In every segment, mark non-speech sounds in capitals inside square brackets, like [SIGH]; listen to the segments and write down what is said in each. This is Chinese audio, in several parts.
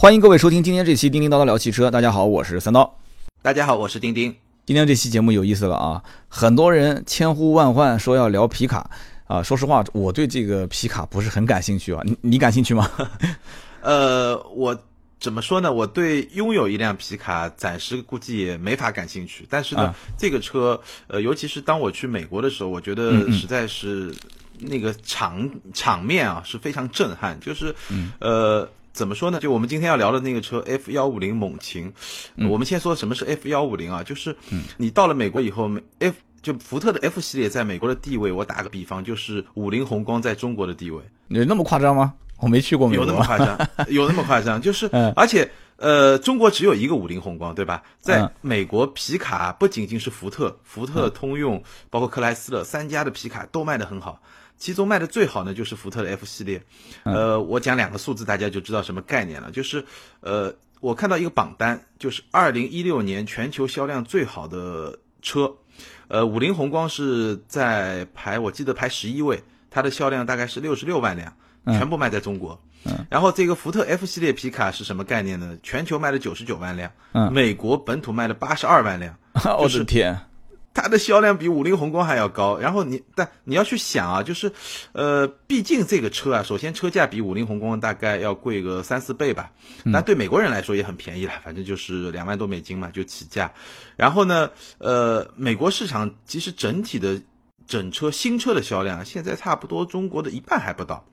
欢迎各位收听今天这期《叮叮叨叨聊汽车》。大家好，我是三刀。大家好，我是丁丁。今天这期节目有意思了啊！很多人千呼万唤说要聊皮卡啊。说实话，我对这个皮卡不是很感兴趣啊。你你感兴趣吗？[LAUGHS] 呃，我怎么说呢？我对拥有一辆皮卡暂时估计也没法感兴趣。但是呢，这个车，呃，尤其是当我去美国的时候，我觉得实在是那个场场面啊是非常震撼。就是，呃。怎么说呢？就我们今天要聊的那个车 F 幺五零猛禽，我们先说什么是 F 幺五零啊？就是你到了美国以后，F 就福特的 F 系列在美国的地位，我打个比方，就是五菱宏光在中国的地位。有那么夸张吗？我没去过美国。有那么夸张？[LAUGHS] 有那么夸张？就是，而且呃，中国只有一个五菱宏光，对吧？在美国，皮卡不仅仅是福特、福特、通用，包括克莱斯勒三家的皮卡都卖得很好。其中卖的最好呢，就是福特的 F 系列。呃，我讲两个数字，大家就知道什么概念了。就是，呃，我看到一个榜单，就是二零一六年全球销量最好的车，呃，五菱宏光是在排，我记得排十一位，它的销量大概是六十六万辆，全部卖在中国。然后这个福特 F 系列皮卡是什么概念呢？全球卖了九十九万辆，美国本土卖了八十二万辆。[LAUGHS] 我的天！它的销量比五菱宏光还要高，然后你但你要去想啊，就是，呃，毕竟这个车啊，首先车价比五菱宏光大概要贵个三四倍吧，那对美国人来说也很便宜了，反正就是两万多美金嘛就起价。然后呢，呃，美国市场其实整体的整车新车的销量现在差不多中国的一半还不到。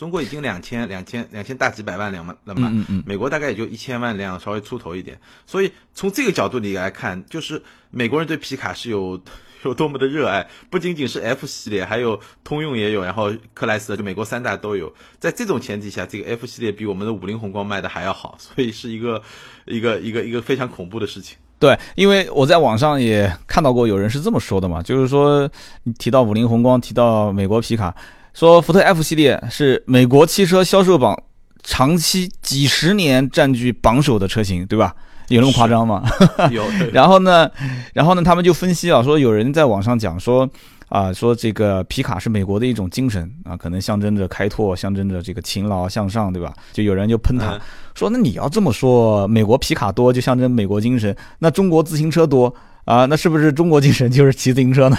中国已经两千两千两千大几百万辆了嘛，美国大概也就一千万辆，稍微出头一点。所以从这个角度里来看，就是美国人对皮卡是有 [LAUGHS] 有多么的热爱，不仅仅是 F 系列，还有通用也有，然后克莱斯勒就美国三大都有。在这种前提下，这个 F 系列比我们的五菱宏光卖的还要好，[LAUGHS] 所以是一个一个一个一个非常恐怖的事情。对，因为我在网上也看到过有人是这么说的嘛，就是说你提到五菱宏光，提到美国皮卡。说福特 F 系列是美国汽车销售榜长期几十年占据榜首的车型，对吧？有那么夸张吗？有。[LAUGHS] 然后呢，然后呢，他们就分析啊，说有人在网上讲说啊，说这个皮卡是美国的一种精神啊，可能象征着开拓，象征着这个勤劳向上，对吧？就有人就喷他，说那你要这么说，美国皮卡多就象征美国精神，那中国自行车多？啊，那是不是中国精神就是骑自行车呢？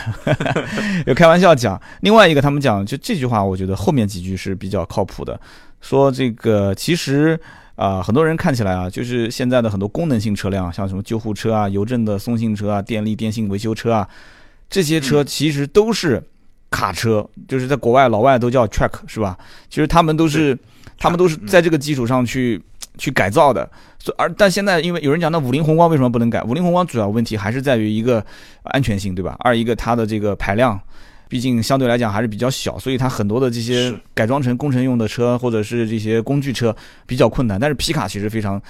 [LAUGHS] 有开玩笑讲。另外一个，他们讲就这句话，我觉得后面几句是比较靠谱的。说这个其实啊，很多人看起来啊，就是现在的很多功能性车辆，像什么救护车啊、邮政的送信车啊、电力电信维修车啊，这些车其实都是卡车，就是在国外老外都叫 truck 是吧？其实他们都是，他们都是在这个基础上去。去改造的，而但现在因为有人讲，那五菱宏光为什么不能改？五菱宏光主要问题还是在于一个安全性，对吧？二一个它的这个排量，毕竟相对来讲还是比较小，所以它很多的这些改装成工程用的车或者是这些工具车比较困难。但是皮卡其实非常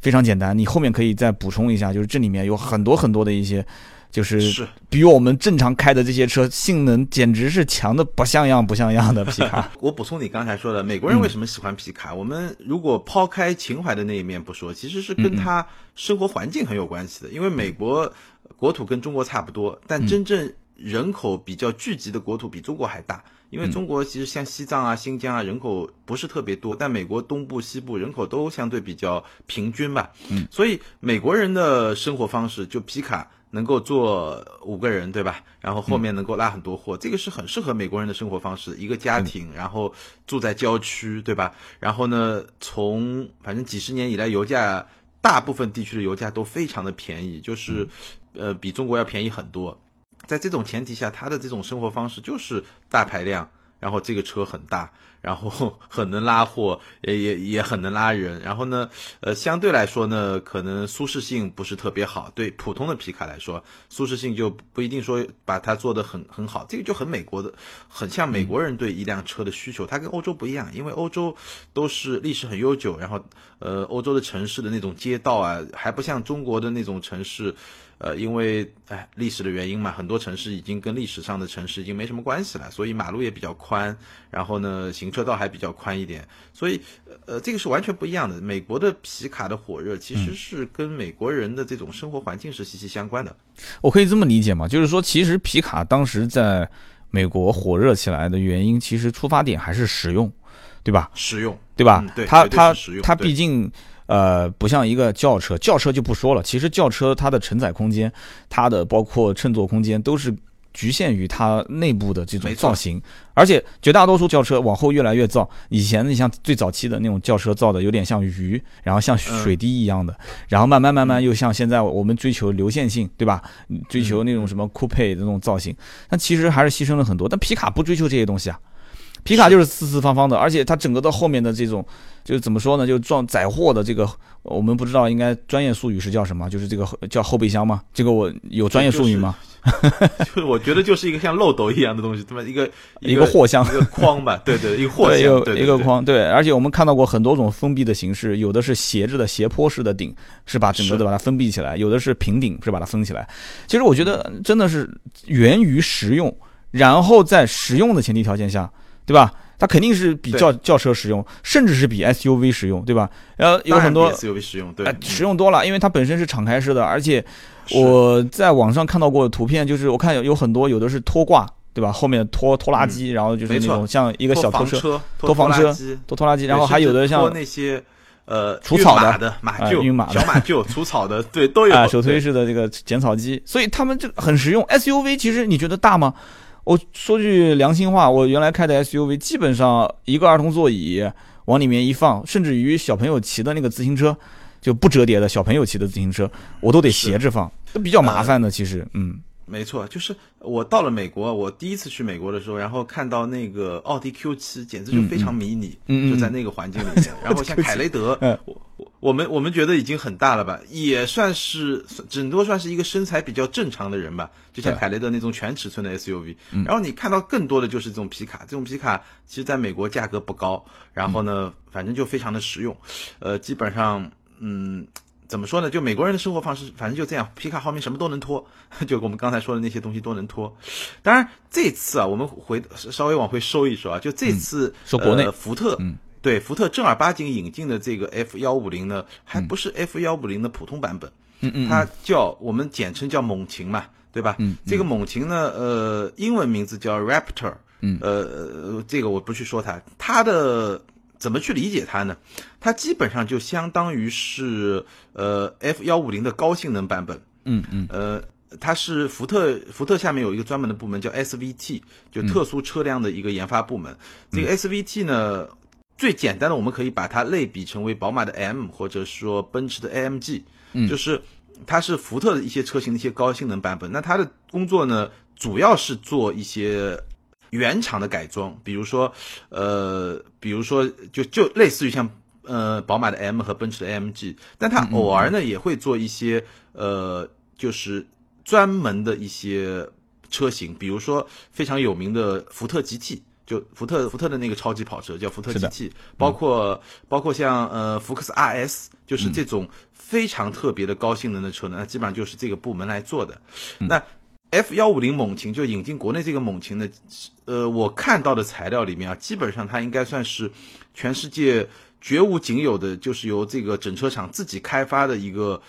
非常简单，你后面可以再补充一下，就是这里面有很多很多的一些。就是比我们正常开的这些车性能简直是强的不像样不像样的皮卡。[LAUGHS] 我补充你刚才说的，美国人为什么喜欢皮卡？我们如果抛开情怀的那一面不说，其实是跟他生活环境很有关系的。因为美国国土跟中国差不多，但真正人口比较聚集的国土比中国还大。因为中国其实像西藏啊、新疆啊，人口不是特别多，但美国东部、西部人口都相对比较平均吧。嗯，所以美国人的生活方式就皮卡。能够坐五个人，对吧？然后后面能够拉很多货，这个是很适合美国人的生活方式。一个家庭，然后住在郊区，对吧？然后呢，从反正几十年以来，油价大部分地区的油价都非常的便宜，就是呃比中国要便宜很多。在这种前提下，他的这种生活方式就是大排量。然后这个车很大，然后 [LAUGHS] 很能拉货，也也也很能拉人。然后呢，呃，相对来说呢，可能舒适性不是特别好。对普通的皮卡来说，舒适性就不一定说把它做得很很好。这个就很美国的，很像美国人对一辆车的需求。它跟欧洲不一样，因为欧洲都是历史很悠久，然后呃，欧洲的城市的那种街道啊，还不像中国的那种城市。呃，因为哎历史的原因嘛，很多城市已经跟历史上的城市已经没什么关系了，所以马路也比较宽，然后呢，行车道还比较宽一点，所以呃，这个是完全不一样的。美国的皮卡的火热其实是跟美国人的这种生活环境是息息相关的。我可以这么理解吗？就是说，其实皮卡当时在美国火热起来的原因，其实出发点还是实用，对吧？实用，对吧？对，它它它毕竟。呃，不像一个轿车，轿车就不说了，其实轿车它的承载空间，它的包括乘坐空间都是。局限于它内部的这种造型，而且绝大多数轿车往后越来越造。以前你像最早期的那种轿车造的有点像鱼，然后像水滴一样的，然后慢慢慢慢又像现在我们追求流线性，对吧？追求那种什么酷配的那种造型，但其实还是牺牲了很多。但皮卡不追求这些东西啊。皮卡就是四四方方的，而且它整个的后面的这种，就是怎么说呢？就装载货的这个，我们不知道应该专业术语是叫什么？就是这个叫后备箱吗？这个我有专业术语吗？就是我觉得就是一个像漏斗一样的东西，对吧？一个一个货箱，一个筐吧，对对，一个货箱，一个筐，对。而且我们看到过很多种封闭的形式，有的是斜着的斜坡式的顶，是把整个的把它封闭起来；有的是平顶，是把它封起来。其实我觉得真的是源于实用，然后在实用的前提条件下。对吧？它肯定是比轿轿车实用，甚至是比 SUV 实用，对吧？呃，有很多 SUV 实用，对，实用多了，因为它本身是敞开式的，而且我在网上看到过图片，就是我看有有很多有的是拖挂，对吧？后面拖拖拉机，然后就是那种像一个小拖车、拖房车、拖拖拉机，然后还有的像那些呃除草的马厩、小马厩、除草的，对，都有啊手推式的这个剪草机，所以他们这个很实用。SUV 其实你觉得大吗？我说句良心话，我原来开的 SUV 基本上一个儿童座椅往里面一放，甚至于小朋友骑的那个自行车就不折叠的小朋友骑的自行车，我都得斜着放，都比较麻烦的。其实，嗯。没错，就是我到了美国，我第一次去美国的时候，然后看到那个奥迪 Q 七，简直就非常迷你，就在那个环境里面。然后像 [LAUGHS] 凯雷德，我我我们我们觉得已经很大了吧，也算是顶多算是一个身材比较正常的人吧，就像凯雷德那种全尺寸的 SUV。然后你看到更多的就是这种皮卡，这种皮卡其实在美国价格不高，然后呢，反正就非常的实用，呃，基本上，嗯。怎么说呢？就美国人的生活方式，反正就这样。皮卡后面什么都能拖，[LAUGHS] 就我们刚才说的那些东西都能拖。当然，这次啊，我们回稍微往回收一收啊，就这次说国内福特，对福特正儿八经引进的这个 F 幺五零呢，还不是 F 幺五零的普通版本，嗯嗯，它叫我们简称叫猛禽嘛，对吧？嗯，这个猛禽呢，呃，英文名字叫 Raptor，嗯，呃，这个我不去说它，它的。怎么去理解它呢？它基本上就相当于是呃 F 幺五零的高性能版本。嗯嗯。呃，它是福特，福特下面有一个专门的部门叫 SVT，就特殊车辆的一个研发部门。这个 SVT 呢，最简单的我们可以把它类比成为宝马的 M，或者说奔驰的 AMG。嗯。就是它是福特的一些车型的一些高性能版本。那它的工作呢，主要是做一些。原厂的改装，比如说，呃，比如说，就就类似于像呃宝马的 M 和奔驰的 AMG，但它偶尔呢也会做一些呃，就是专门的一些车型，比如说非常有名的福特 GT，就福特福特的那个超级跑车叫福特 GT，包括包括像呃福克斯 RS，就是这种非常特别的高性能的车呢，那基本上就是这个部门来做的，那。F 幺五零猛禽就引进国内这个猛禽的，呃，我看到的材料里面啊，基本上它应该算是全世界绝无仅有的，就是由这个整车厂自己开发的一个，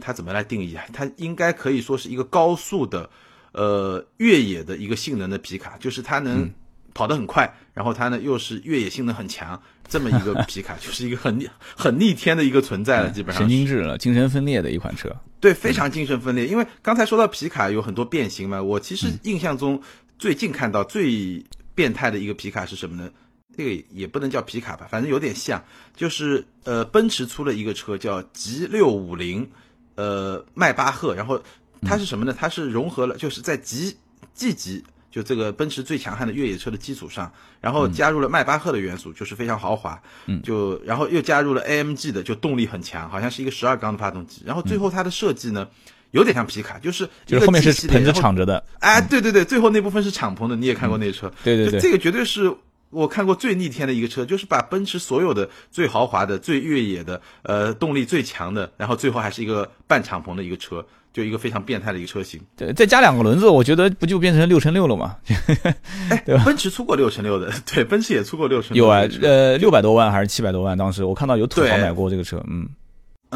它怎么来定义啊？它应该可以说是一个高速的，呃，越野的一个性能的皮卡，就是它能跑得很快，然后它呢又是越野性能很强，这么一个 [LAUGHS] 皮卡，就是一个很很逆天的一个存在了，基本上神经质了，精神分裂的一款车。对，非常精神分裂。因为刚才说到皮卡有很多变形嘛，我其实印象中最近看到最变态的一个皮卡是什么呢？这个也不能叫皮卡吧，反正有点像，就是呃，奔驰出了一个车叫 G 六五零，呃，迈巴赫，然后它是什么呢？它是融合了，就是在 G G 级。就这个奔驰最强悍的越野车的基础上，然后加入了迈巴赫的元素，就是非常豪华。嗯，就然后又加入了 AMG 的，就动力很强，好像是一个十二缸的发动机。然后最后它的设计呢，有点像皮卡，就是就是后面是棚着敞着的。哎，对对对，最后那部分是敞篷的，你也看过那车？对对对，这个绝对是我看过最逆天的一个车，就是把奔驰所有的最豪华的、最越野的、呃动力最强的，然后最后还是一个半敞篷的一个车。就一个非常变态的一个车型，对，再加两个轮子，我觉得不就变成六乘六了吗？[LAUGHS] 哎，对吧？奔驰出过六乘六的，[LAUGHS] 对，奔驰也出过六乘六。有啊，呃，六百多万还是七百多万？当时我看到有土豪买过这个车，嗯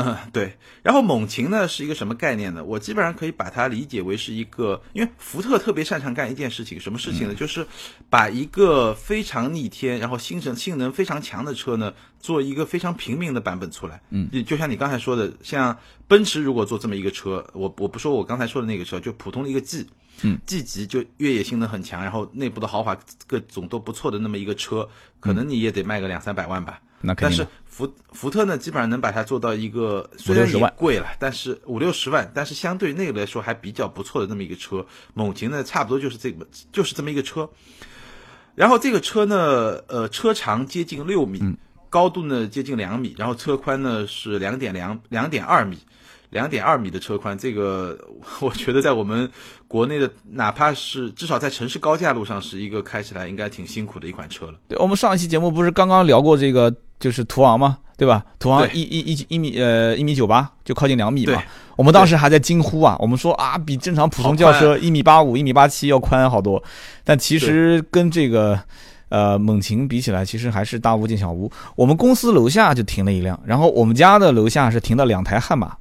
嗯，对。然后猛禽呢是一个什么概念呢？我基本上可以把它理解为是一个，因为福特特别擅长干一件事情，什么事情呢？就是把一个非常逆天，然后性能性能非常强的车呢，做一个非常平民的版本出来。嗯，就像你刚才说的，像奔驰如果做这么一个车，我我不说我刚才说的那个车，就普通的一个 G，嗯，G 级就越野性能很强，然后内部的豪华各种都不错的那么一个车，可能你也得卖个两三百万吧。那肯定。但是福福特呢，基本上能把它做到一个虽然也贵了，但是五六十万，但是相对那个来说还比较不错的那么一个车。猛禽呢，差不多就是这个，就是这么一个车。然后这个车呢，呃，车长接近六米，高度呢接近两米，然后车宽呢是两点两两点二米，两点二米的车宽，这个我觉得在我们国内的，哪怕是至少在城市高架路上，是一个开起来应该挺辛苦的一款车了。对，我们上一期节目不是刚刚聊过这个，就是途昂吗？对吧？途昂一一一一米呃一米九八，就靠近两米嘛。我们当时还在惊呼啊，我们说啊，比正常普通轿车一米八五、一米八七要宽好多。但其实跟这个呃猛禽比起来，其实还是大巫见小巫。我们公司楼下就停了一辆，然后我们家的楼下是停了两台悍马。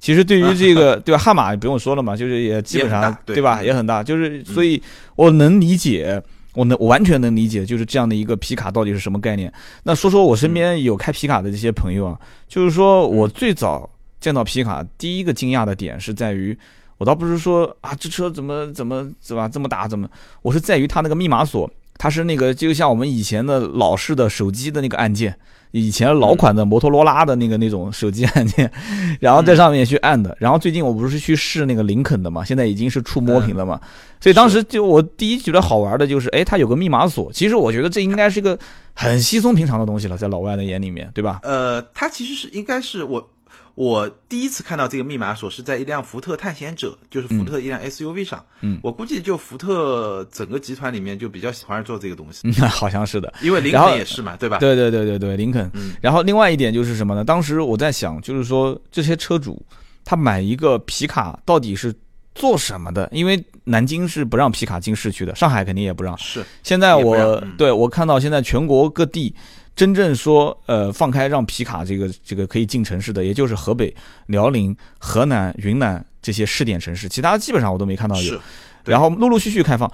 其实对于这个 [LAUGHS] 对吧，悍马不用说了嘛，就是也基本上对吧，也很大。就是所以我能理解。我能，我完全能理解，就是这样的一个皮卡到底是什么概念。那说说我身边有开皮卡的这些朋友啊，就是说我最早见到皮卡，第一个惊讶的点是在于，我倒不是说啊这车怎么怎么怎么这么大怎么，我是在于它那个密码锁，它是那个就像我们以前的老式的手机的那个按键。以前老款的摩托罗拉的那个那种手机按键，[LAUGHS] 然后在上面去按的。然后最近我不是去试那个林肯的嘛，现在已经是触摸屏了嘛。所以当时就我第一觉得好玩的就是，哎，它有个密码锁。其实我觉得这应该是一个很稀松平常的东西了，在老外的眼里面，对吧？呃，它其实是应该是我。我第一次看到这个密码锁是在一辆福特探险者，就是福特一辆 SUV 上。嗯，我估计就福特整个集团里面就比较喜欢做这个东西。那 [LAUGHS] 好像是的，因为林肯也是嘛，对吧？对对对对对，林肯。嗯。然后另外一点就是什么呢？当时我在想，就是说这些车主他买一个皮卡到底是做什么的？因为南京是不让皮卡进市区的，上海肯定也不让。是。现在我对我看到现在全国各地。真正说，呃，放开让皮卡这个这个可以进城市的，也就是河北、辽宁、河南、云南这些试点城市，其他基本上我都没看到有。然后陆陆续续开放。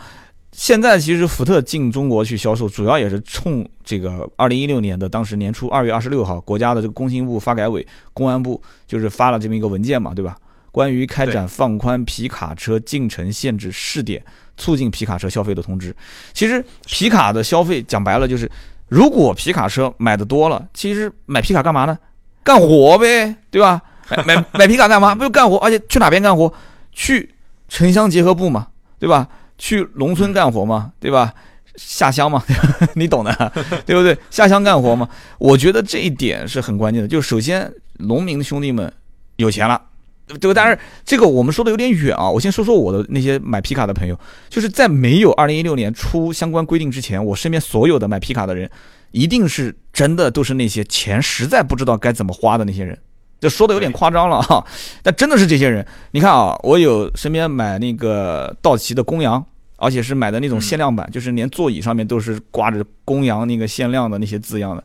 现在其实福特进中国去销售，主要也是冲这个二零一六年的当时年初二月二十六号，国家的这个工信部、发改委、公安部就是发了这么一个文件嘛，对吧？关于开展放宽皮卡车进城限制试点，促进皮卡车消费的通知。其实皮卡的消费讲白了就是。如果皮卡车买的多了，其实买皮卡干嘛呢？干活呗，对吧？买买 [LAUGHS] 买皮卡干嘛？不就干活？而且去哪边干活？去城乡结合部嘛，对吧？去农村干活嘛，对吧？下乡嘛，[LAUGHS] 你懂的，对不对？下乡干活嘛。我觉得这一点是很关键的。就首先，农民兄弟们有钱了。对吧？但是这个我们说的有点远啊。我先说说我的那些买皮卡的朋友，就是在没有二零一六年出相关规定之前，我身边所有的买皮卡的人，一定是真的都是那些钱实在不知道该怎么花的那些人。这说的有点夸张了哈，但真的是这些人。你看啊，我有身边买那个道奇的公羊，而且是买的那种限量版，就是连座椅上面都是挂着公羊那个限量的那些字样的，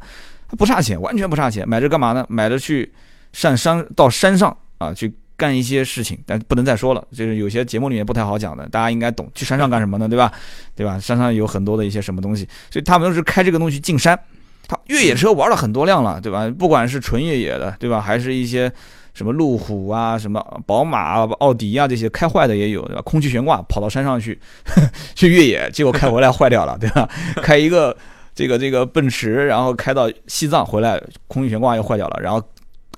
不差钱，完全不差钱。买这干嘛呢？买着去上山到山上啊去。干一些事情，但不能再说了。就是有些节目里面不太好讲的，大家应该懂。去山上干什么呢？对吧？对吧？山上有很多的一些什么东西，所以他们都是开这个东西进山。他越野车玩了很多辆了，对吧？不管是纯越野的，对吧？还是一些什么路虎啊、什么宝马、奥迪啊这些开坏的也有，对吧？空气悬挂跑到山上去 [LAUGHS] 去越野，结果开回来坏掉了，对吧？开一个这个这个奔驰，然后开到西藏回来，空气悬挂又坏掉了，然后。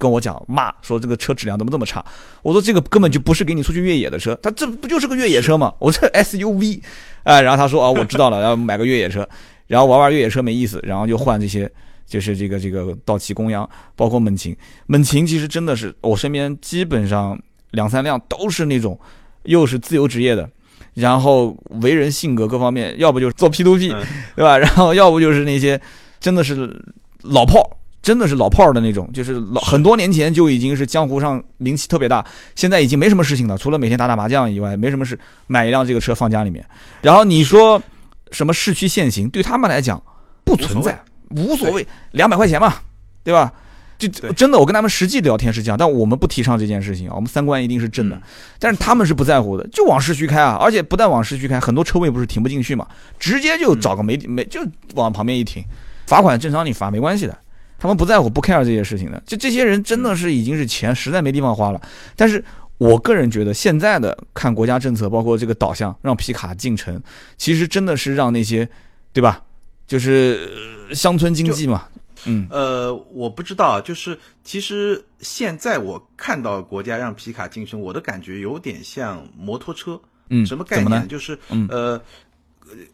跟我讲骂说这个车质量怎么这么差？我说这个根本就不是给你出去越野的车，它这不就是个越野车吗？我这 SUV，哎，然后他说啊，我知道了，要买个越野车，然后玩玩越野车没意思，然后就换这些，就是这个这个道奇公羊，包括猛禽。猛禽其实真的是我身边基本上两三辆都是那种又是自由职业的，然后为人性格各方面，要不就是做 P to P，对吧？然后要不就是那些真的是老炮。真的是老炮儿的那种，就是老很多年前就已经是江湖上名气特别大，现在已经没什么事情了，除了每天打打麻将以外，没什么事。买一辆这个车放家里面，然后你说什么市区限行，对他们来讲不存在，无所谓，两百块钱嘛，对吧？就真的，我跟他们实际聊天是这样，但我们不提倡这件事情啊，我们三观一定是正的。但是他们是不在乎的，就往市区开啊，而且不但往市区开，很多车位不是停不进去嘛，直接就找个没没就往旁边一停，罚款正常你罚没关系的，他们不在乎不 care 这些事情的。就这些人真的是已经是钱实在没地方花了。但是我个人觉得现在的看国家政策，包括这个导向让皮卡进城，其实真的是让那些，对吧？就是乡村经济嘛。嗯，呃，我不知道，就是其实现在我看到国家让皮卡晋升，我的感觉有点像摩托车。嗯，什么概念？就是，呃，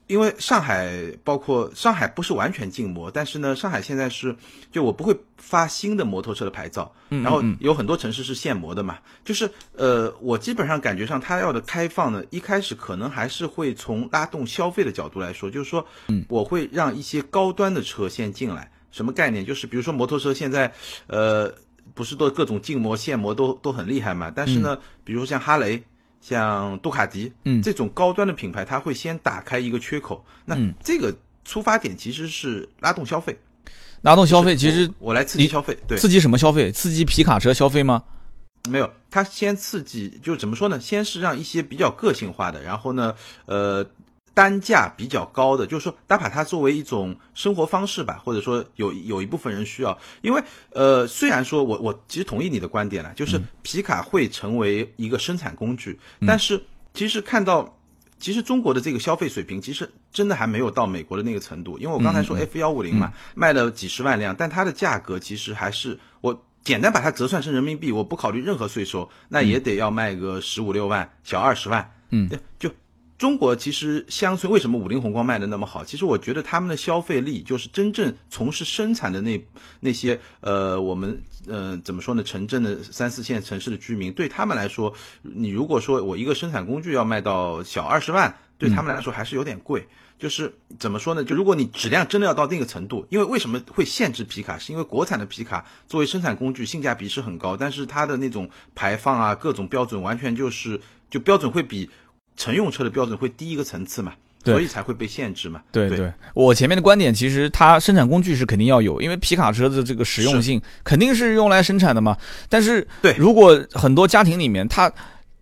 因为上海包括上海不是完全禁摩，但是呢，上海现在是就我不会发新的摩托车的牌照，然后有很多城市是限摩的嘛。就是呃，我基本上感觉上他要的开放呢，一开始可能还是会从拉动消费的角度来说，就是说，我会让一些高端的车先进来。什么概念？就是比如说摩托车现在，呃，不是都各种禁摩限摩都都很厉害嘛？但是呢，比如像哈雷、像杜卡迪，嗯，这种高端的品牌，它会先打开一个缺口。那这个出发点其实是拉动消费，拉动消费。其实我来刺激消费，对，刺激什么消费？刺激皮卡车消费吗？没有，它先刺激，就怎么说呢？先是让一些比较个性化的，然后呢，呃。单价比较高的，就是说，他把它作为一种生活方式吧，或者说有有一部分人需要。因为，呃，虽然说我我其实同意你的观点了，就是皮卡会成为一个生产工具，但是其实看到，其实中国的这个消费水平，其实真的还没有到美国的那个程度。因为我刚才说 F 幺五零嘛，卖了几十万辆，但它的价格其实还是我简单把它折算成人民币，我不考虑任何税收，那也得要卖个十五六万，小二十万，嗯，就。中国其实乡村为什么五菱宏光卖的那么好？其实我觉得他们的消费力就是真正从事生产的那那些呃，我们呃怎么说呢？城镇的三四线城市的居民，对他们来说，你如果说我一个生产工具要卖到小二十万，对他们来说还是有点贵。就是怎么说呢？就如果你质量真的要到那个程度，因为为什么会限制皮卡？是因为国产的皮卡作为生产工具性价比是很高，但是它的那种排放啊各种标准完全就是就标准会比。乘用车的标准会低一个层次嘛，所以才会被限制嘛。对对，我前面的观点其实它生产工具是肯定要有，因为皮卡车的这个实用性肯定是用来生产的嘛。但是，对，如果很多家庭里面他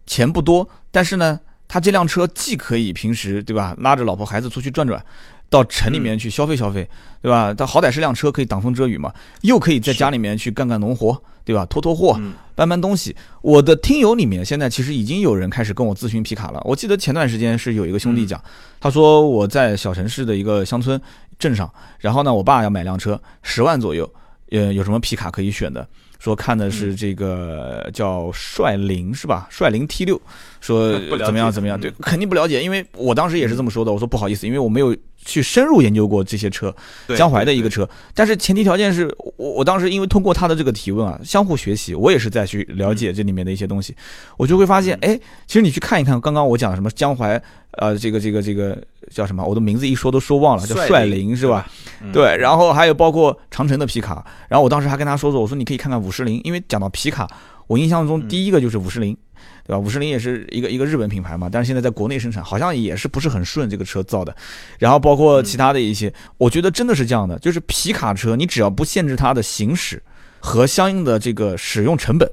钱不多，但是呢，他这辆车既可以平时对吧，拉着老婆孩子出去转转。到城里面去消费消费，对吧？它好歹是辆车，可以挡风遮雨嘛，又可以在家里面去干干农活，对吧？拖拖货，搬搬东西。我的听友里面现在其实已经有人开始跟我咨询皮卡了。我记得前段时间是有一个兄弟讲，他说我在小城市的一个乡村镇上，然后呢，我爸要买辆车，十万左右，呃，有什么皮卡可以选的？说看的是这个叫帅凌是吧？帅凌 T 六，说 [LAUGHS] 怎么样怎么样？对，肯定不了解，因为我当时也是这么说的。我说不好意思，因为我没有去深入研究过这些车，江淮的一个车。但是前提条件是我我当时因为通过他的这个提问啊，相互学习，我也是在去了解这里面的一些东西，我就会发现，哎，其实你去看一看，刚刚我讲什么江淮，呃，这个这个这个叫什么？我的名字一说都说忘了，叫帅林是吧？对，然后还有包括长城的皮卡，然后我当时还跟他说说，我说你可以看看五十铃，因为讲到皮卡，我印象中第一个就是五十铃，对吧？五十铃也是一个一个日本品牌嘛，但是现在在国内生产，好像也是不是很顺这个车造的。然后包括其他的一些，我觉得真的是这样的，就是皮卡车，你只要不限制它的行驶和相应的这个使用成本，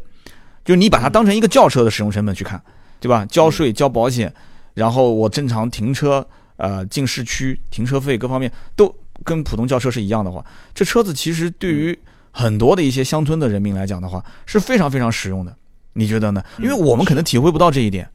就你把它当成一个轿车的使用成本去看，对吧？交税、交保险，然后我正常停车，呃，进市区停车费各方面都。跟普通轿车是一样的话，这车子其实对于很多的一些乡村的人民来讲的话是非常非常实用的，你觉得呢？因为我们可能体会不到这一点。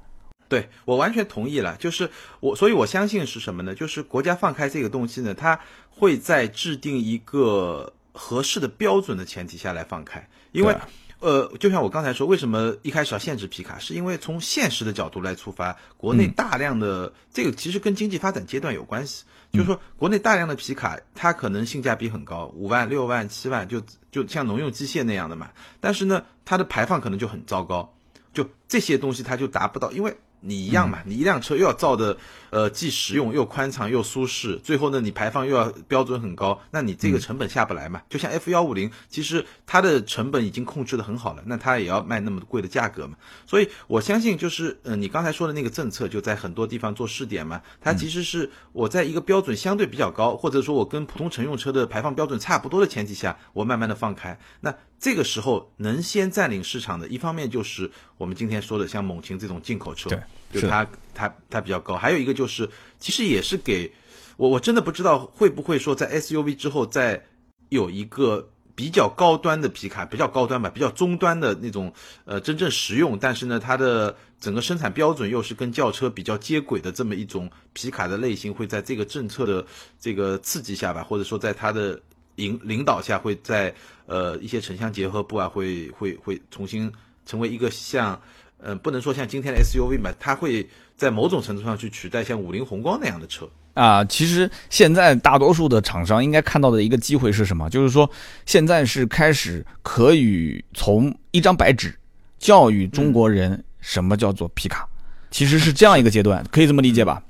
对我完全同意了，就是我，所以我相信是什么呢？就是国家放开这个东西呢，它会在制定一个合适的标准的前提下来放开，因为。呃，就像我刚才说，为什么一开始要限制皮卡？是因为从现实的角度来出发，国内大量的这个其实跟经济发展阶段有关系。就是说，国内大量的皮卡，它可能性价比很高，五万、六万、七万，就就像农用机械那样的嘛。但是呢，它的排放可能就很糟糕，就这些东西它就达不到，因为。你一样嘛？你一辆车又要造的，呃，既实用又宽敞又舒适，最后呢，你排放又要标准很高，那你这个成本下不来嘛？就像 F 幺五零，其实它的成本已经控制的很好了，那它也要卖那么贵的价格嘛？所以我相信，就是呃，你刚才说的那个政策，就在很多地方做试点嘛。它其实是我在一个标准相对比较高，或者说我跟普通乘用车的排放标准差不多的前提下，我慢慢的放开。那这个时候能先占领市场的，一方面就是我们今天说的像猛禽这种进口车，对，就它它它比较高，还有一个就是其实也是给我我真的不知道会不会说在 SUV 之后再有一个。比较高端的皮卡，比较高端吧，比较中端的那种，呃，真正实用，但是呢，它的整个生产标准又是跟轿车比较接轨的这么一种皮卡的类型，会在这个政策的这个刺激下吧，或者说在它的引领导下，会在呃一些城乡结合部啊，会会会重新成为一个像，呃，不能说像今天的 SUV 吧，它会在某种程度上去取代像五菱宏光那样的车。啊，其实现在大多数的厂商应该看到的一个机会是什么？就是说，现在是开始可以从一张白纸教育中国人什么叫做皮卡，其实是这样一个阶段，可以这么理解吧？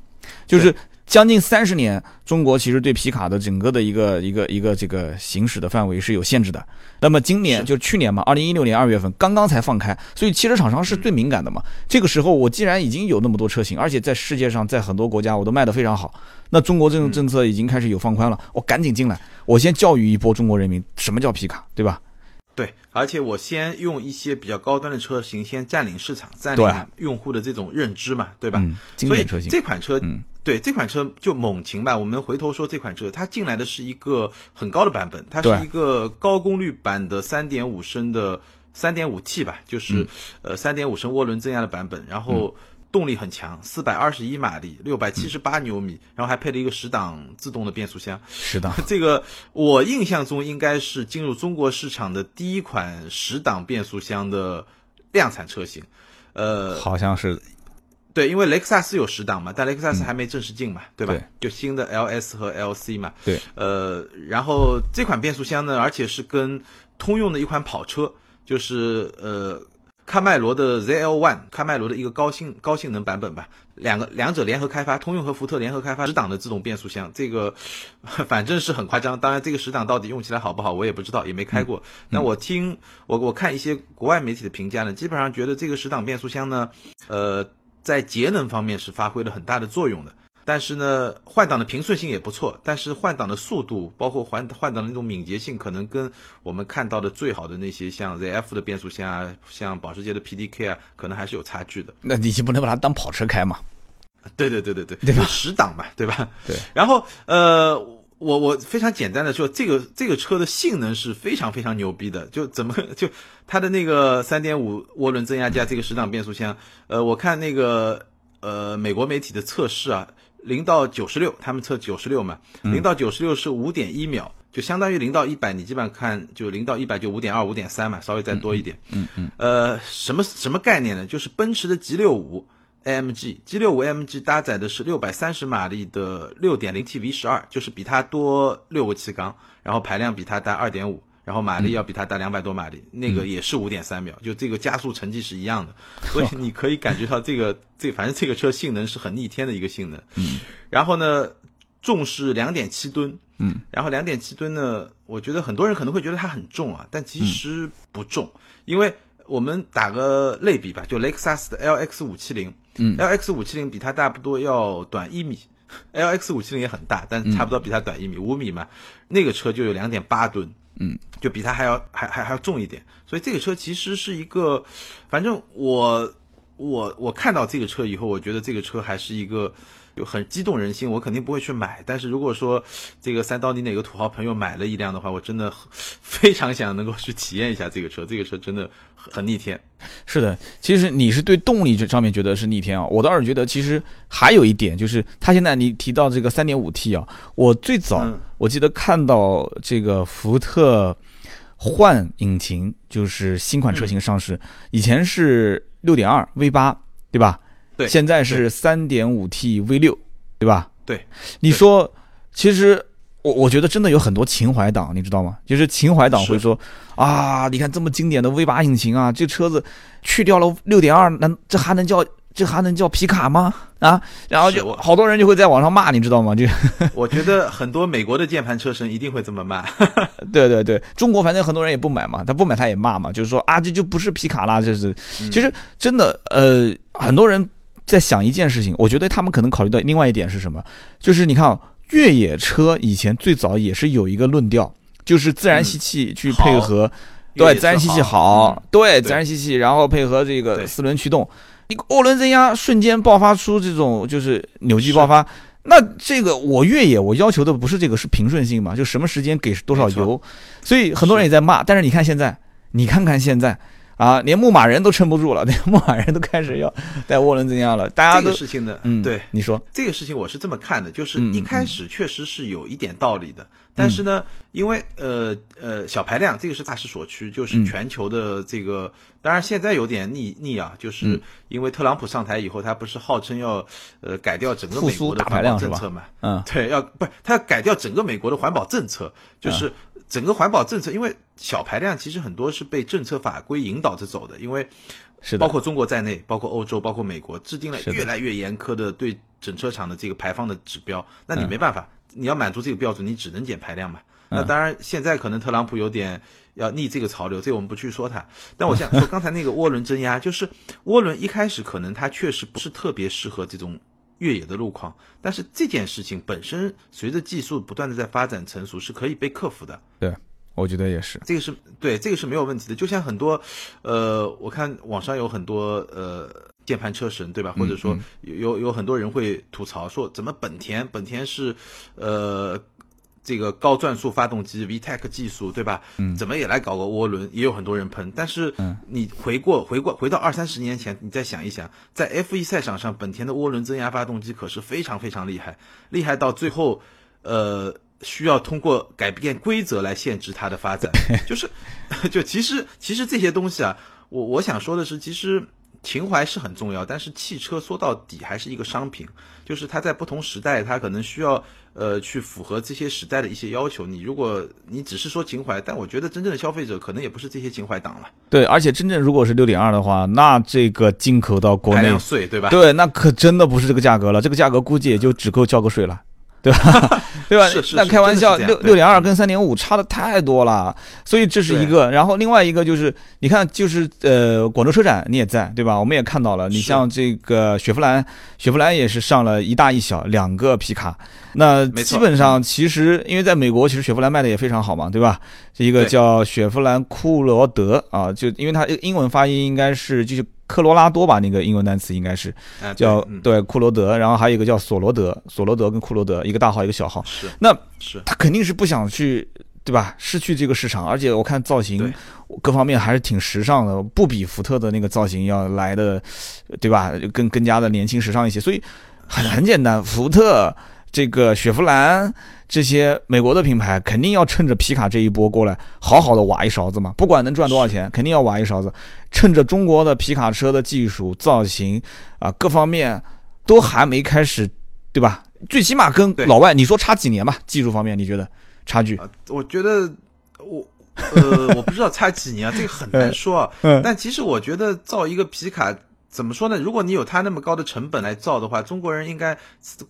就是。将近三十年，中国其实对皮卡的整个的一个一个一个这个行驶的范围是有限制的。那么今年就去年嘛，二零一六年二月份刚刚才放开，所以汽车厂商是最敏感的嘛。这个时候我既然已经有那么多车型，而且在世界上在很多国家我都卖得非常好，那中国这种政策已经开始有放宽了，我赶紧进来，我先教育一波中国人民什么叫皮卡，对吧？对，而且我先用一些比较高端的车型先占领市场，占领用户的这种认知嘛，对吧？经典车型，这款车，嗯，对，这款车就猛禽吧。我们回头说这款车，它进来的是一个很高的版本，它是一个高功率版的三点五升的三点五 T 吧，就是呃三点五升涡轮增压的版本，然后。动力很强，四百二十一马力，六百七十八牛米，然后还配了一个十档自动的变速箱。十档，[LAUGHS] 这个我印象中应该是进入中国市场的第一款十档变速箱的量产车型。呃，好像是，对，因为雷克萨斯有十档嘛，但雷克萨斯还没正式进嘛，对吧？就新的 LS 和 LC 嘛。对，呃，然后这款变速箱呢，而且是跟通用的一款跑车，就是呃。喀麦罗的 ZL One，喀麦罗的一个高性高性能版本吧，两个两者联合开发，通用和福特联合开发十档的自动变速箱，这个 [LAUGHS] 反正是很夸张。当然，这个十档到底用起来好不好，我也不知道，也没开过。那我听我我看一些国外媒体的评价呢，基本上觉得这个十档变速箱呢，呃，在节能方面是发挥了很大的作用的。但是呢，换挡的平顺性也不错，但是换挡的速度，包括换换挡的那种敏捷性，可能跟我们看到的最好的那些像 ZF 的变速箱啊，像保时捷的 PDK 啊，可能还是有差距的。那你就不能把它当跑车开嘛？对对对对对，对吧？十档嘛，对吧？对。然后呃，我我非常简单的说，这个这个车的性能是非常非常牛逼的，就怎么 [LAUGHS] 就它的那个三点五涡轮增压加这个十档变速箱，呃，我看那个呃美国媒体的测试啊。零到九十六，他们测九十六嘛，零到九十六是五点一秒，就相当于零到一百，你基本上看就零到一百就五点二、五点三嘛，稍微再多一点。嗯嗯。呃，什么什么概念呢？就是奔驰的 G 六五 AMG，G 六五 AMG 搭载的是六百三十马力的六点零 T V 十二，就是比它多六个气缸，然后排量比它大二点五。然后马力要比它大两百多马力，那个也是五点三秒，就这个加速成绩是一样的，所以你可以感觉到这个这反正这个车性能是很逆天的一个性能。嗯，然后呢，重是两点七吨，嗯，然后两点七吨呢，我觉得很多人可能会觉得它很重啊，但其实不重，因为我们打个类比吧，就雷克萨斯的 LX 五七零，嗯，LX 五七零比它大不多要短一米，[LAUGHS] LX 五七零也很大，但差不多比它短一米五米嘛，那个车就有两点八吨。嗯，就比它还要还还还要重一点，所以这个车其实是一个，反正我我我看到这个车以后，我觉得这个车还是一个就很激动人心，我肯定不会去买。但是如果说这个三刀你哪个土豪朋友买了一辆的话，我真的 [LAUGHS] 非常想能够去体验一下这个车，这个车真的很逆天。是的，其实你是对动力这上面觉得是逆天啊，我倒是觉得其实还有一点就是，它现在你提到这个三点五 T 啊，我最早。我记得看到这个福特换引擎，就是新款车型上市，以前是六点二 V 八，对吧？对。现在是三点五 T V 六，对吧？对。你说，其实我我觉得真的有很多情怀党，你知道吗？就是情怀党会说啊，你看这么经典的 V 八引擎啊，这车子去掉了六点二，那这还能叫？这还能叫皮卡吗？啊，然后就好多人就会在网上骂，你知道吗？就 [LAUGHS] 我觉得很多美国的键盘车神一定会这么骂。[LAUGHS] 对对对，中国反正很多人也不买嘛，他不买他也骂嘛，就是说啊，这就不是皮卡啦，这是。其实真的，呃，很多人在想一件事情，我觉得他们可能考虑到另外一点是什么？就是你看，越野车以前最早也是有一个论调，就是自然吸气去配合。对，自然吸气好，对，自然吸气，然后配合这个四轮驱动，一个涡轮增压瞬间爆发出这种就是扭矩爆发。那这个我越野我要求的不是这个，是平顺性嘛？就什么时间给多少油，所以很多人也在骂。但是你看现在，你看看现在。啊，连牧马人都撑不住了，连牧马人都开始要带涡轮增压了。大家这个事情呢，嗯，对，你说这个事情我是这么看的，就是一开始确实是有一点道理的，但是呢，因为呃呃小排量这个是大势所趋，就是全球的这个，当然现在有点逆逆啊，就是因为特朗普上台以后，他不是号称要呃改掉整个美国的环保政策嘛？嗯，[LAUGHS] 对，要不是他要改掉整个美国的环保政策，就是。整个环保政策，因为小排量其实很多是被政策法规引导着走的，因为是包括中国在内，包括欧洲，包括美国，制定了越来越严苛的对整车厂的这个排放的指标。那你没办法，你要满足这个标准，你只能减排量嘛。那当然，现在可能特朗普有点要逆这个潮流，这个我们不去说它。但我想说，[LAUGHS] 刚才那个涡轮增压，就是涡轮一开始可能它确实不是特别适合这种。越野的路况，但是这件事情本身随着技术不断的在发展成熟，是可以被克服的。对，我觉得也是，这个是对，这个是没有问题的。就像很多，呃，我看网上有很多呃键盘车神，对吧？或者说有有很多人会吐槽说，怎么本田本田是呃。这个高转速发动机 VTEC 技术，对吧？嗯，怎么也来搞个涡轮，也有很多人喷。但是，你回过回过回到二三十年前，你再想一想，在 F1 赛场上，本田的涡轮增压发动机可是非常非常厉害，厉害到最后，呃，需要通过改变规则来限制它的发展。[LAUGHS] 就是，就其实其实这些东西啊，我我想说的是，其实。情怀是很重要，但是汽车说到底还是一个商品，就是它在不同时代，它可能需要呃去符合这些时代的一些要求。你如果你只是说情怀，但我觉得真正的消费者可能也不是这些情怀党了。对，而且真正如果是六点二的话，那这个进口到国内税对吧？对，那可真的不是这个价格了，这个价格估计也就只够交个税了。对吧？对吧？[LAUGHS] 那开玩笑，六六点二跟三点五差的太多了，所以这是一个。然后另外一个就是，你看，就是呃，广州车展你也在，对吧？我们也看到了，你像这个雪佛兰，雪佛兰也是上了一大一小两个皮卡。那基本上其实，因为在美国，其实雪佛兰卖的也非常好嘛，对吧？一个叫雪佛兰库罗德啊，就因为它英文发音应该是就是。科罗拉多吧，那个英文单词应该是叫对库罗德，然后还有一个叫索罗德，索罗德跟库罗德，一个大号一个小号。是，那是他肯定是不想去，对吧？失去这个市场，而且我看造型各方面还是挺时尚的，不比福特的那个造型要来的，对吧？更更加的年轻时尚一些。所以很很简单，福特这个雪佛兰。这些美国的品牌肯定要趁着皮卡这一波过来，好好的挖一勺子嘛。不管能赚多少钱，肯定要挖一勺子。趁着中国的皮卡车的技术、造型啊各方面都还没开始，对吧？最起码跟老外，你说差几年吧？技术方面，你觉得差距？[LAUGHS] 我觉得我呃，我不知道差几年啊，这个很难说。[LAUGHS] 嗯。但其实我觉得造一个皮卡，怎么说呢？如果你有它那么高的成本来造的话，中国人应该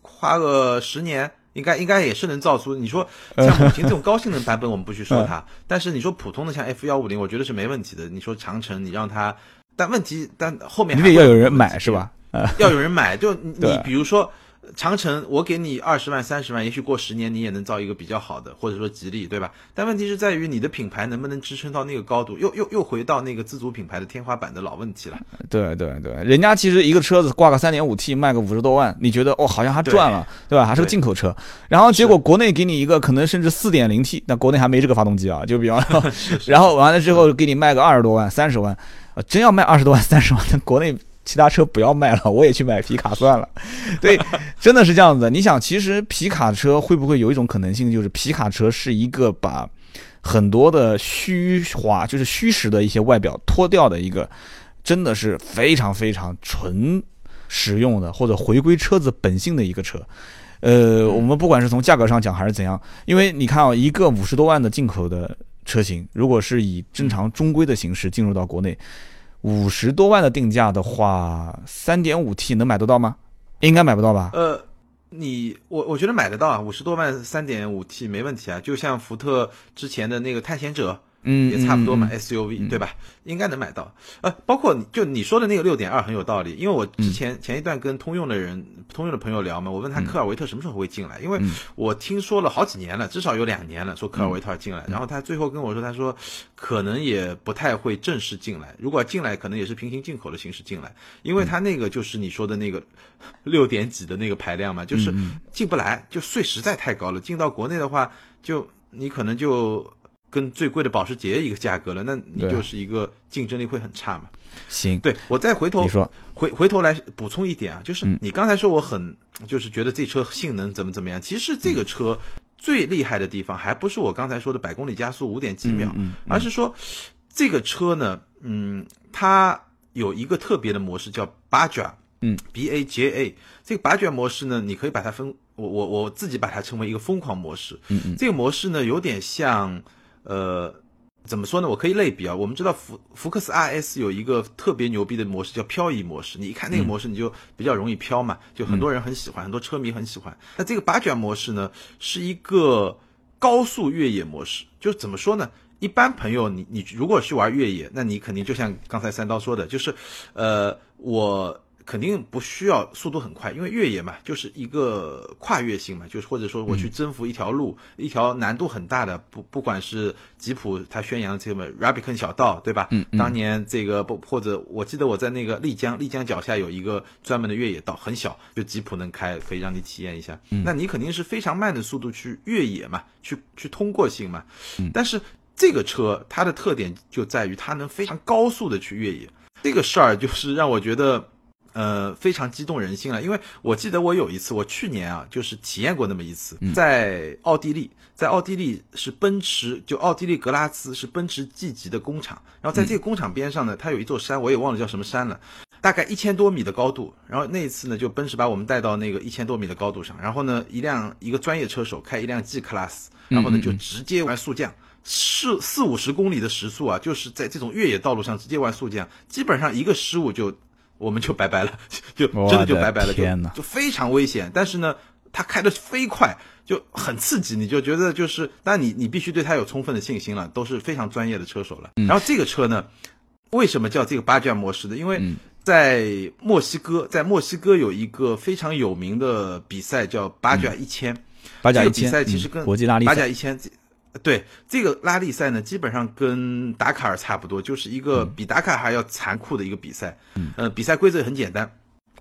花个十年。应该应该也是能造出。你说像母亲这种高性能版本，我们不去说它。但是你说普通的像 F 幺五零，我觉得是没问题的。你说长城，你让它，但问题但后面你得要有人买是吧？要有人买，就你比如说。长城，我给你二十万、三十万，也许过十年你也能造一个比较好的，或者说吉利，对吧？但问题是在于你的品牌能不能支撑到那个高度，又又又回到那个自主品牌的天花板的老问题了。对对对，人家其实一个车子挂个三点五 T 卖个五十多万，你觉得哦好像还赚了，对吧？还是个进口车，然后结果国内给你一个可能甚至四点零 T，那国内还没这个发动机啊，就比方 [LAUGHS] 说，然后完了之后给你卖个二十多万、三十万，真要卖二十多万、三十万，那国内。其他车不要卖了，我也去买皮卡算了。[LAUGHS] 对，真的是这样子。你想，其实皮卡车会不会有一种可能性，就是皮卡车是一个把很多的虚华，就是虚实的一些外表脱掉的一个，真的是非常非常纯实用的，或者回归车子本性的一个车。呃，我们不管是从价格上讲还是怎样，因为你看啊，一个五十多万的进口的车型，如果是以正常中规的形式进入到国内。五十多万的定价的话，三点五 T 能买得到吗？应该买不到吧？呃，你我我觉得买得到啊，五十多万三点五 T 没问题啊。就像福特之前的那个探险者，嗯，也差不多嘛嗯，SUV 对吧？应该能买到。呃，包括你就你说的那个六点二很有道理，因为我之前前一段跟通用的人、通用的朋友聊嘛，我问他科尔维特什么时候会进来，因为我听说了好几年了，至少有两年了，说科尔维特要进来，然后他最后跟我说，他说可能也不太会正式进来，如果进来，可能也是平行进口的形式进来，因为他那个就是你说的那个 [LAUGHS] 六点几的那个排量嘛，就是进不来，就税实在太高了，进到国内的话，就你可能就。跟最贵的保时捷一个价格了，那你就是一个竞争力会很差嘛。行，对我再回头你说，回回头来补充一点啊，就是嗯。你刚才说我很就是觉得这车性能怎么怎么样，其实这个车最厉害的地方还不是我刚才说的百公里加速五点几秒，嗯嗯。而是说这个车呢，嗯，它有一个特别的模式叫 Baja，嗯，B A J A，这个 Baja 模式呢，你可以把它分，我我我自己把它称为一个疯狂模式，嗯嗯。这个模式呢有点像。呃，怎么说呢？我可以类比啊。我们知道福福克斯 RS 有一个特别牛逼的模式叫漂移模式，你一看那个模式，你就比较容易飘嘛，就很多人很喜欢，很多车迷很喜欢。那这个八卷模式呢，是一个高速越野模式，就怎么说呢？一般朋友，你你如果去玩越野，那你肯定就像刚才三刀说的，就是，呃，我。肯定不需要速度很快，因为越野嘛，就是一个跨越性嘛，就是或者说我去征服一条路，一条难度很大的，不不管是吉普它宣扬的这个 Rubicon 小道，对吧？嗯嗯当年这个不或者我记得我在那个丽江，丽江脚下有一个专门的越野道，很小，就吉普能开，可以让你体验一下。嗯那你肯定是非常慢的速度去越野嘛，去去通过性嘛。但是这个车它的特点就在于它能非常高速的去越野，这个事儿就是让我觉得。呃，非常激动人心了，因为我记得我有一次，我去年啊，就是体验过那么一次，在奥地利，在奥地利是奔驰，就奥地利格拉兹是奔驰 G 级的工厂，然后在这个工厂边上呢，它有一座山，我也忘了叫什么山了，大概一千多米的高度，然后那一次呢，就奔驰把我们带到那个一千多米的高度上，然后呢，一辆一个专业车手开一辆 G Class，然后呢就直接玩速降。四四五十公里的时速啊，就是在这种越野道路上直接玩速降，基本上一个失误就我们就拜拜了，[LAUGHS] 就真的就拜拜了，天哪就就非常危险。但是呢，他开的飞快，就很刺激，你就觉得就是，但你你必须对他有充分的信心了，都是非常专业的车手了。然后这个车呢，为什么叫这个八卷模式的？因为在墨西哥，在墨西哥有一个非常有名的比赛叫八卷一千，这个比八甲一千，赛其实跟嗯国际拉力八赛甲一千，对这个拉力赛呢，基本上跟达卡尔差不多，就是一个比达卡尔还要残酷的一个比赛。嗯，呃，比赛规则很简单，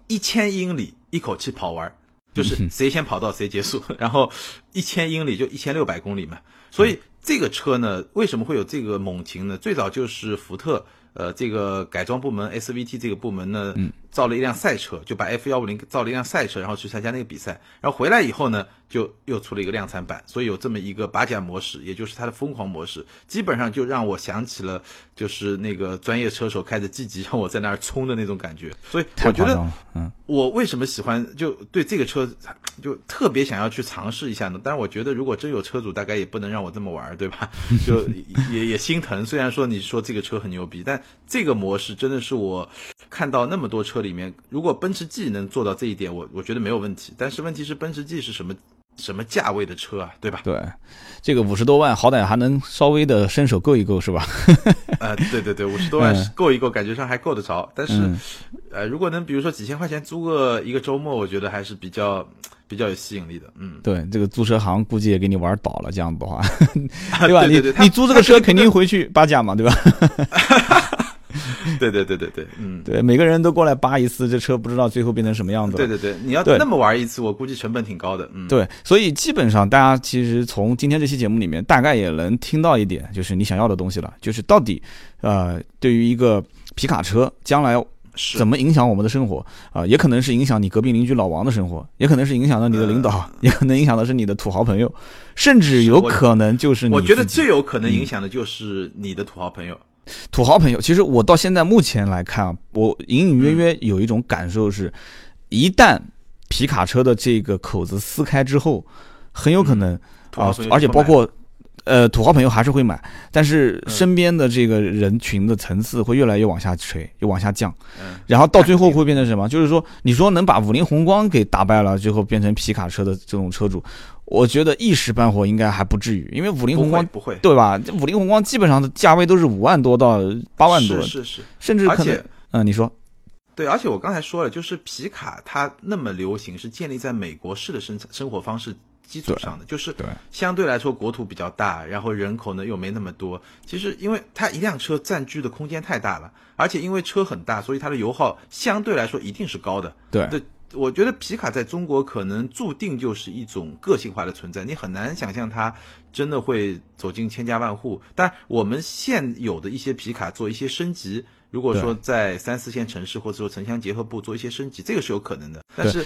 一千英里一口气跑完，就是谁先跑到谁结束。[LAUGHS] 然后一千英里就一千六百公里嘛。所以这个车呢，为什么会有这个猛禽呢？最早就是福特。呃，这个改装部门 SVT 这个部门呢，造了一辆赛车，就把 F 幺五零造了一辆赛车，然后去参加那个比赛，然后回来以后呢，就又出了一个量产版，所以有这么一个拔甲模式，也就是它的疯狂模式，基本上就让我想起了就是那个专业车手开着 G 级让我在那儿冲的那种感觉，所以我觉得嗯，我为什么喜欢就对这个车就特别想要去尝试一下呢？但是我觉得如果真有车主，大概也不能让我这么玩，对吧？[LAUGHS] 就也也心疼。虽然说你说这个车很牛逼，但这个模式真的是我看到那么多车里面，如果奔驰 G 能做到这一点，我我觉得没有问题。但是问题是奔驰 G 是什么什么价位的车啊，对吧？对，这个五十多万，好歹还能稍微的伸手够一够，是吧？[LAUGHS] 呃，对对对，五十多 [LAUGHS] 万嗯够一够，感觉上还够得着。但是，嗯呃，如果能比如说几千块钱租个一个周末，我觉得还是比较比较有吸引力的。嗯，对，这个租车行估计也给你玩倒了，这样子的话，[LAUGHS] 对吧？你你租这个车肯定回去八价嘛，对吧？[LAUGHS] 对对对对对，嗯。对，每个人都过来扒一次，这车不知道最后变成什么样子。对对对，你要那么玩一次，我估计成本挺高的。嗯，对，所以基本上大家其实从今天这期节目里面，大概也能听到一点，就是你想要的东西了，就是到底，呃，对于一个皮卡车将来怎么影响我们的生活啊、也可能是影响你隔壁邻居老王的生活，也可能是影响到你的领导，呃也可能影响的是你的土豪朋友，甚至有可能就是你我觉得最有可能影响的就是你的土豪朋友。土豪朋友，其实我到现在目前来看啊，我隐隐约约有一种感受是，一旦皮卡车的这个口子撕开之后，很有可能啊而且包括呃，土豪朋友还是会买，但是身边的这个人群的层次会越来越往下垂，又往下降，然后到最后会变成什么？就是说，你说能把五菱宏光给打败了，最后变成皮卡车的这种车主，我觉得一时半会应该还不至于，因为五菱宏光不会，对吧？五菱宏光基本上的价位都是五万多到八万多，是是是，甚至可能，嗯，你说，对，而且我刚才说了，就是皮卡它那么流行，是建立在美国式的生产生活方式。基础上的就是相对来说国土比较大，然后人口呢又没那么多。其实因为它一辆车占据的空间太大了，而且因为车很大，所以它的油耗相对来说一定是高的。对，我觉得皮卡在中国可能注定就是一种个性化的存在，你很难想象它真的会走进千家万户。但我们现有的一些皮卡做一些升级。如果说在三四线城市或者说城乡结合部做一些升级，这个是有可能的。但是，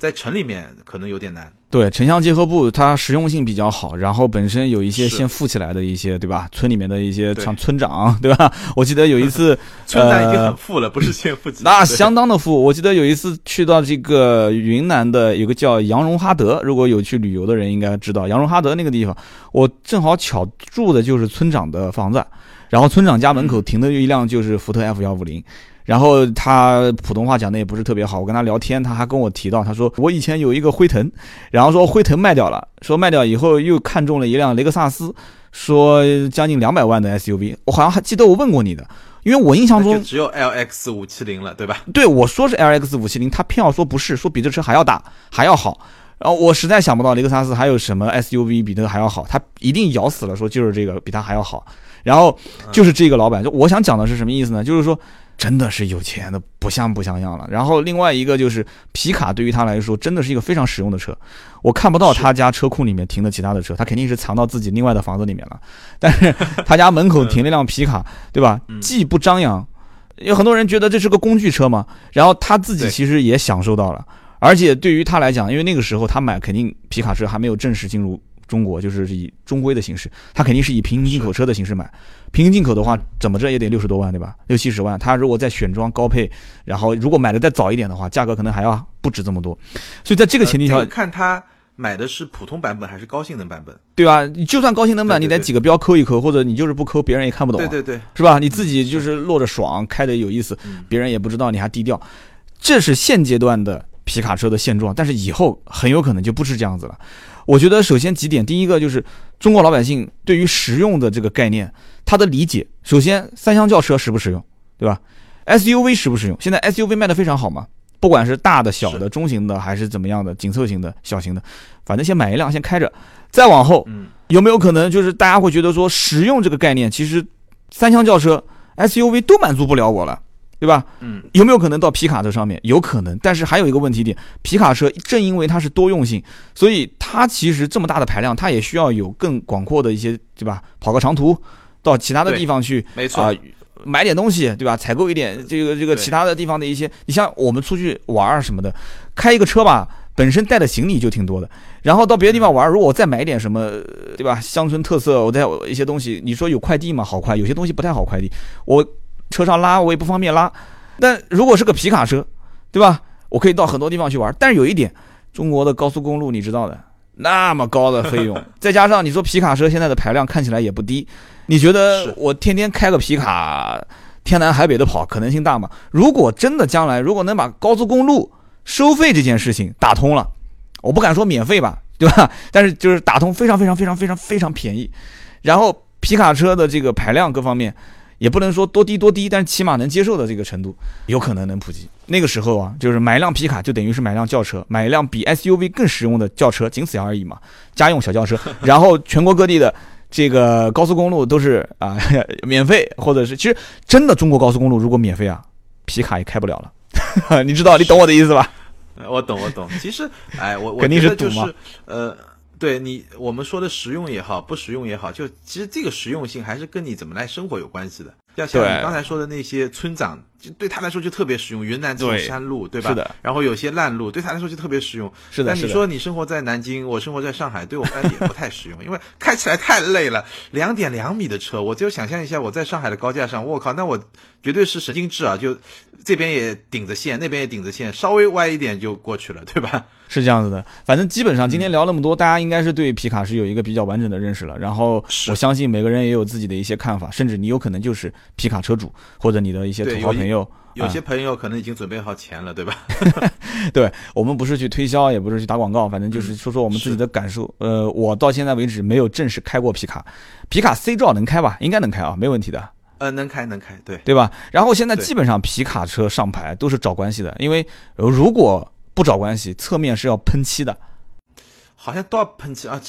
在城里面可能有点难。对，城乡结合部它实用性比较好，然后本身有一些先富起来的一些，对吧？村里面的一些像村长，对吧？我记得有一次，[LAUGHS] 村长已经很富了，不是先富起来。那相当的富。我记得有一次去到这个云南的有个叫羊绒哈德，如果有去旅游的人应该知道羊绒哈德那个地方，我正好巧住的就是村长的房子。然后村长家门口停的一辆就是福特 F 幺五零，然后他普通话讲的也不是特别好，我跟他聊天，他还跟我提到，他说我以前有一个辉腾，然后说辉腾卖掉了，说卖掉以后又看中了一辆雷克萨斯，说将近两百万的 SUV，我好像还记得我问过你的，因为我印象中只有 LX 五七零了，对吧？对，我说是 LX 五七零，他偏要说不是，说比这车还要大，还要好。然后我实在想不到雷克萨斯还有什么 SUV 比这个还要好，他一定咬死了说就是这个比他还要好。然后就是这个老板，就我想讲的是什么意思呢？就是说真的是有钱的不像不像样了。然后另外一个就是皮卡对于他来说真的是一个非常实用的车，我看不到他家车库里面停的其他的车，他肯定是藏到自己另外的房子里面了。但是他家门口停了辆皮卡，对吧？既不张扬，有很多人觉得这是个工具车嘛。然后他自己其实也享受到了。而且对于他来讲，因为那个时候他买肯定皮卡车还没有正式进入中国，就是以中规的形式，他肯定是以平行进口车的形式买。平行进口的话，怎么着也得六十多万，对吧？六七十万。他如果再选装高配，然后如果买的再早一点的话，价格可能还要不止这么多。所以在这个前提下，看他买的是普通版本还是高性能版本，对吧？你就算高性能版，你得几个标抠一抠，或者你就是不抠，别人也看不懂。对对对，是吧？你自己就是落着爽，开的有意思，别人也不知道你还低调。这是现阶段的。皮卡车的现状，但是以后很有可能就不是这样子了。我觉得首先几点，第一个就是中国老百姓对于实用的这个概念，他的理解。首先，三厢轿车实不实用，对吧？SUV 实不实用？现在 SUV 卖的非常好嘛，不管是大的、小的、中型的，还是怎么样的，紧凑型的、小型的，反正先买一辆先开着。再往后，有没有可能就是大家会觉得说，实用这个概念，其实三厢轿车、SUV 都满足不了我了。对吧？嗯，有没有可能到皮卡车上面？有可能，但是还有一个问题点，皮卡车正因为它是多用性，所以它其实这么大的排量，它也需要有更广阔的一些，对吧？跑个长途，到其他的地方去，没错，买点东西，对吧？采购一点这个这个其他的地方的一些，你像我们出去玩什么的，开一个车吧，本身带的行李就挺多的，然后到别的地方玩，如果我再买一点什么，对吧？乡村特色，我再一些东西，你说有快递吗？好快，有些东西不太好快递，我。车上拉我也不方便拉，但如果是个皮卡车，对吧？我可以到很多地方去玩。但是有一点，中国的高速公路你知道的，那么高的费用，[LAUGHS] 再加上你说皮卡车现在的排量看起来也不低，你觉得我天天开个皮卡，天南海北的跑可能性大吗？如果真的将来如果能把高速公路收费这件事情打通了，我不敢说免费吧，对吧？但是就是打通非常非常非常非常非常便宜，然后皮卡车的这个排量各方面。也不能说多低多低，但是起码能接受的这个程度，有可能能普及。那个时候啊，就是买一辆皮卡就等于是买一辆轿车，买一辆比 SUV 更实用的轿车，仅此而已嘛。家用小轿车，[LAUGHS] 然后全国各地的这个高速公路都是啊免费，或者是其实真的中国高速公路如果免费啊，皮卡也开不了了。[LAUGHS] 你知道，你懂我的意思吧？我懂，我懂。其实，哎，我我肯定是赌嘛。呃。对你，我们说的实用也好，不实用也好，就其实这个实用性还是跟你怎么来生活有关系的。要像你刚才说的那些村长就对他来说就特别实用。云南这种山路，对吧？是的。然后有些烂路，对他来说就特别实用。是的。但你说你生活在南京，我生活在上海，对我来也不太实用，因为开起来太累了。两点两米的车，我就想象一下，我在上海的高架上，我靠，那我绝对是神经质啊！就这边也顶着线，那边也顶着线，稍微歪一点就过去了，对吧？[LAUGHS] 是这样子的。反正基本上今天聊那么多，大家应该是对皮卡是有一个比较完整的认识了。然后我相信每个人也有自己的一些看法，甚至你有可能就是皮卡车主，或者你的一些土豪朋友。有些朋友可能已经准备好钱了，对吧？[LAUGHS] [LAUGHS] 对我们不是去推销，也不是去打广告，反正就是说说我们自己的感受。呃，我到现在为止没有正式开过皮卡，皮卡 C 照能开吧？应该能开啊，没问题的。呃，能开能开，对对吧？然后现在基本上皮卡车上牌都是找关系的，因为如果不找关系，侧面是要喷漆的。好像都要喷漆啊。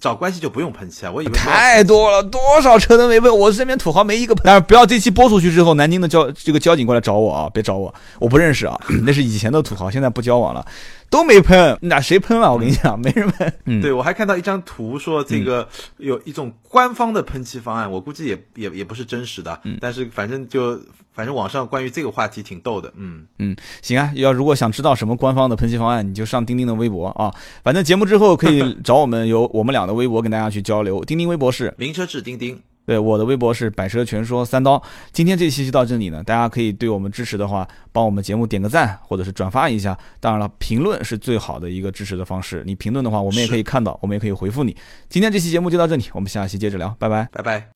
找关系就不用喷漆啊！我以为太多了，多少车都没问，我身边土豪没一个喷。但是不要这期播出去之后，南京的交这个交警过来找我啊，别找我，我不认识啊，[CLEARS THROAT] 那是以前的土豪，现在不交往了，都没喷，那谁喷了？我跟你讲，没人喷。嗯，对我还看到一张图，说这个有一种官方的喷漆方案，我估计也也也不是真实的，但是反正就。反正网上关于这个话题挺逗的，嗯嗯，行啊，要如果想知道什么官方的喷漆方案，你就上钉钉的微博啊。反正节目之后可以 [LAUGHS] 找我们，有我们俩的微博跟大家去交流。钉钉微博是名车志钉钉，对，我的微博是百蛇全说三刀。今天这期就到这里呢，大家可以对我们支持的话，帮我们节目点个赞，或者是转发一下。当然了，评论是最好的一个支持的方式。你评论的话，我们也可以看到，我们也可以回复你。今天这期节目就到这里，我们下期接着聊，拜拜，拜拜。